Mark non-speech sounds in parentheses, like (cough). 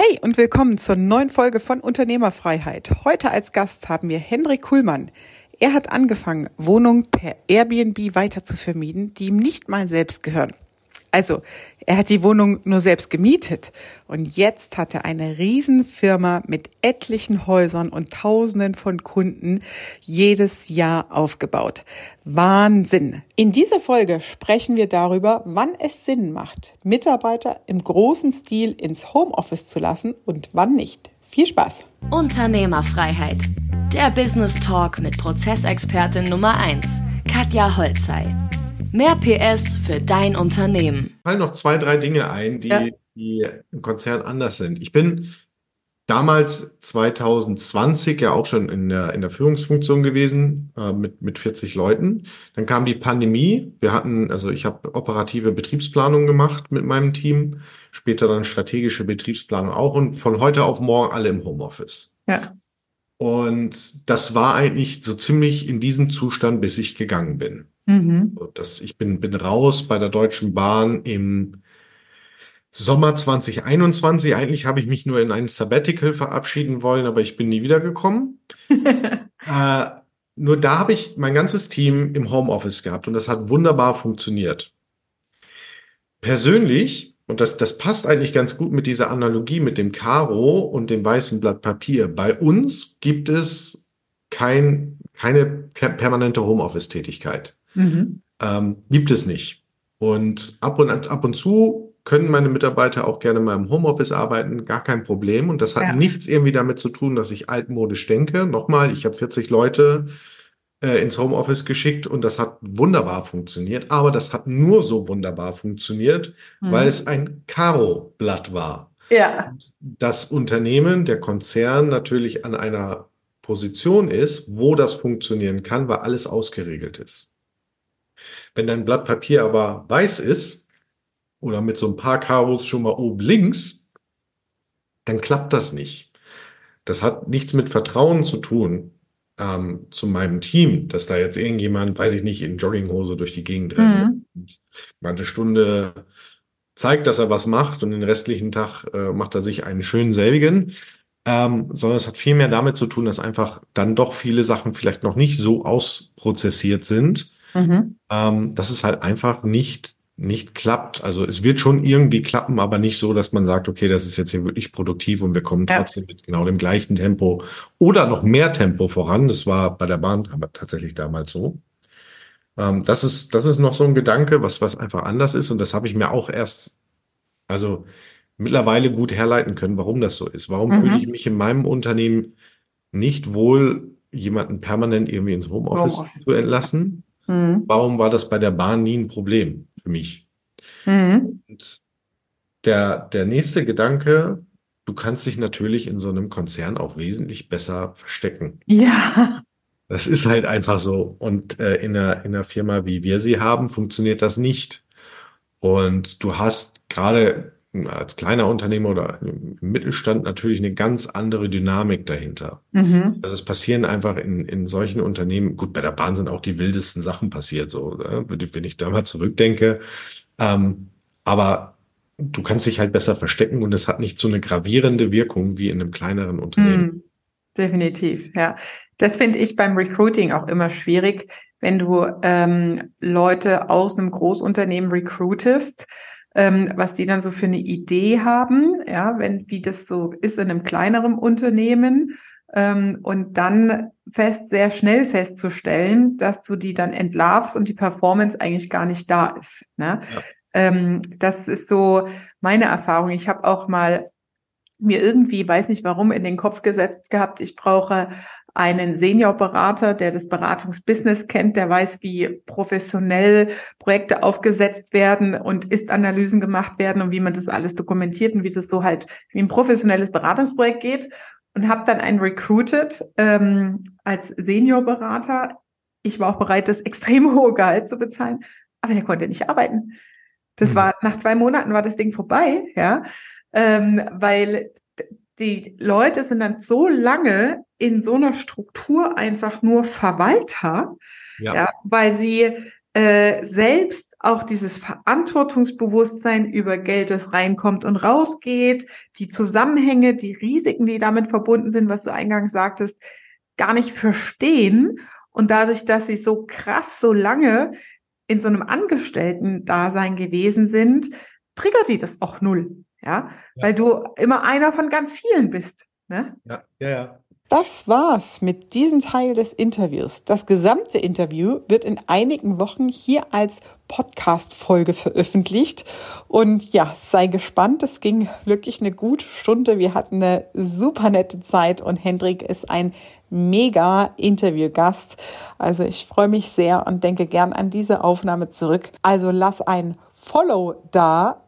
Hey und willkommen zur neuen Folge von Unternehmerfreiheit. Heute als Gast haben wir Henrik Kuhlmann. Er hat angefangen, Wohnungen per Airbnb weiter zu vermieten, die ihm nicht mal selbst gehören. Also, er hat die Wohnung nur selbst gemietet und jetzt hat er eine Riesenfirma mit etlichen Häusern und Tausenden von Kunden jedes Jahr aufgebaut. Wahnsinn! In dieser Folge sprechen wir darüber, wann es Sinn macht, Mitarbeiter im großen Stil ins Homeoffice zu lassen und wann nicht. Viel Spaß! Unternehmerfreiheit. Der Business Talk mit Prozessexpertin Nummer 1, Katja Holzei. Mehr PS für dein Unternehmen. Fallen noch zwei, drei Dinge ein, die, ja. die im Konzern anders sind. Ich bin damals 2020 ja auch schon in der, in der Führungsfunktion gewesen äh, mit, mit 40 Leuten. Dann kam die Pandemie. Wir hatten, also ich habe operative Betriebsplanung gemacht mit meinem Team, später dann strategische Betriebsplanung auch und von heute auf morgen alle im Homeoffice. Ja. Und das war eigentlich so ziemlich in diesem Zustand, bis ich gegangen bin. Mhm. Das, ich bin, bin raus bei der Deutschen Bahn im Sommer 2021. Eigentlich habe ich mich nur in ein Sabbatical verabschieden wollen, aber ich bin nie wiedergekommen. (laughs) äh, nur da habe ich mein ganzes Team im Homeoffice gehabt und das hat wunderbar funktioniert. Persönlich, und das, das passt eigentlich ganz gut mit dieser Analogie mit dem Karo und dem weißen Blatt Papier. Bei uns gibt es kein, keine permanente Homeoffice-Tätigkeit. Mhm. Ähm, gibt es nicht. Und ab und, ab und zu können meine Mitarbeiter auch gerne mal im Homeoffice arbeiten, gar kein Problem. Und das hat ja. nichts irgendwie damit zu tun, dass ich altmodisch denke. Nochmal, ich habe 40 Leute äh, ins Homeoffice geschickt und das hat wunderbar funktioniert. Aber das hat nur so wunderbar funktioniert, mhm. weil es ein Karo-Blatt war. Ja. Das Unternehmen, der Konzern natürlich an einer Position ist, wo das funktionieren kann, weil alles ausgeregelt ist. Wenn dein Blatt Papier aber weiß ist oder mit so ein paar Karos schon mal oben links, dann klappt das nicht. Das hat nichts mit Vertrauen zu tun ähm, zu meinem Team, dass da jetzt irgendjemand, weiß ich nicht, in Jogginghose durch die Gegend rennt mhm. und mal eine Stunde zeigt, dass er was macht und den restlichen Tag äh, macht er sich einen schönen selbigen. Ähm, sondern es hat viel mehr damit zu tun, dass einfach dann doch viele Sachen vielleicht noch nicht so ausprozessiert sind mhm. ähm, dass es halt einfach nicht nicht klappt. Also es wird schon irgendwie klappen, aber nicht so, dass man sagt, okay, das ist jetzt hier wirklich produktiv und wir kommen ja. trotzdem mit genau dem gleichen Tempo oder noch mehr Tempo voran. Das war bei der Bahn tatsächlich damals so. Ähm, das ist das ist noch so ein Gedanke, was was einfach anders ist und das habe ich mir auch erst also mittlerweile gut herleiten können, warum das so ist. Warum mhm. fühle ich mich in meinem Unternehmen nicht wohl, jemanden permanent irgendwie ins Homeoffice, Homeoffice. zu entlassen? Mhm. Warum war das bei der Bahn nie ein Problem für mich? Mhm. Und der, der nächste Gedanke, du kannst dich natürlich in so einem Konzern auch wesentlich besser verstecken. Ja. Das ist halt einfach so. Und äh, in, einer, in einer Firma, wie wir sie haben, funktioniert das nicht. Und du hast gerade als kleiner Unternehmer oder im Mittelstand natürlich eine ganz andere Dynamik dahinter. Mhm. Also es passieren einfach in, in solchen Unternehmen, gut, bei der Bahn sind auch die wildesten Sachen passiert, so, ne? wenn ich da mal zurückdenke. Ähm, aber du kannst dich halt besser verstecken und es hat nicht so eine gravierende Wirkung wie in einem kleineren Unternehmen. Mhm. Definitiv, ja. Das finde ich beim Recruiting auch immer schwierig, wenn du ähm, Leute aus einem Großunternehmen recruitest ähm, was die dann so für eine Idee haben, ja, wenn, wie das so ist in einem kleineren Unternehmen. Ähm, und dann fest, sehr schnell festzustellen, dass du die dann entlarvst und die Performance eigentlich gar nicht da ist. Ne? Ja. Ähm, das ist so meine Erfahrung. Ich habe auch mal mir irgendwie, weiß nicht warum, in den Kopf gesetzt gehabt, ich brauche einen Seniorberater, der das Beratungsbusiness kennt, der weiß, wie professionell Projekte aufgesetzt werden und Ist-Analysen gemacht werden und wie man das alles dokumentiert und wie das so halt wie ein professionelles Beratungsprojekt geht. Und habe dann einen recruited ähm, als Seniorberater. Ich war auch bereit, das (laughs) extrem hohe Gehalt zu bezahlen, aber der konnte nicht arbeiten. Das mhm. war nach zwei Monaten war das Ding vorbei, ja, ähm, weil die Leute sind dann so lange in so einer Struktur einfach nur Verwalter, ja, ja weil sie äh, selbst auch dieses Verantwortungsbewusstsein über Geld, das reinkommt und rausgeht, die Zusammenhänge, die Risiken, die damit verbunden sind, was du eingangs sagtest, gar nicht verstehen. Und dadurch, dass sie so krass, so lange in so einem Angestellten-Dasein gewesen sind, triggert die das auch null. Ja? ja, weil du immer einer von ganz vielen bist. Ne? Ja, ja, ja. Das war's mit diesem Teil des Interviews. Das gesamte Interview wird in einigen Wochen hier als Podcast-Folge veröffentlicht. Und ja, sei gespannt. Es ging wirklich eine gute Stunde. Wir hatten eine super nette Zeit und Hendrik ist ein mega Interviewgast. Also ich freue mich sehr und denke gern an diese Aufnahme zurück. Also lass ein Follow da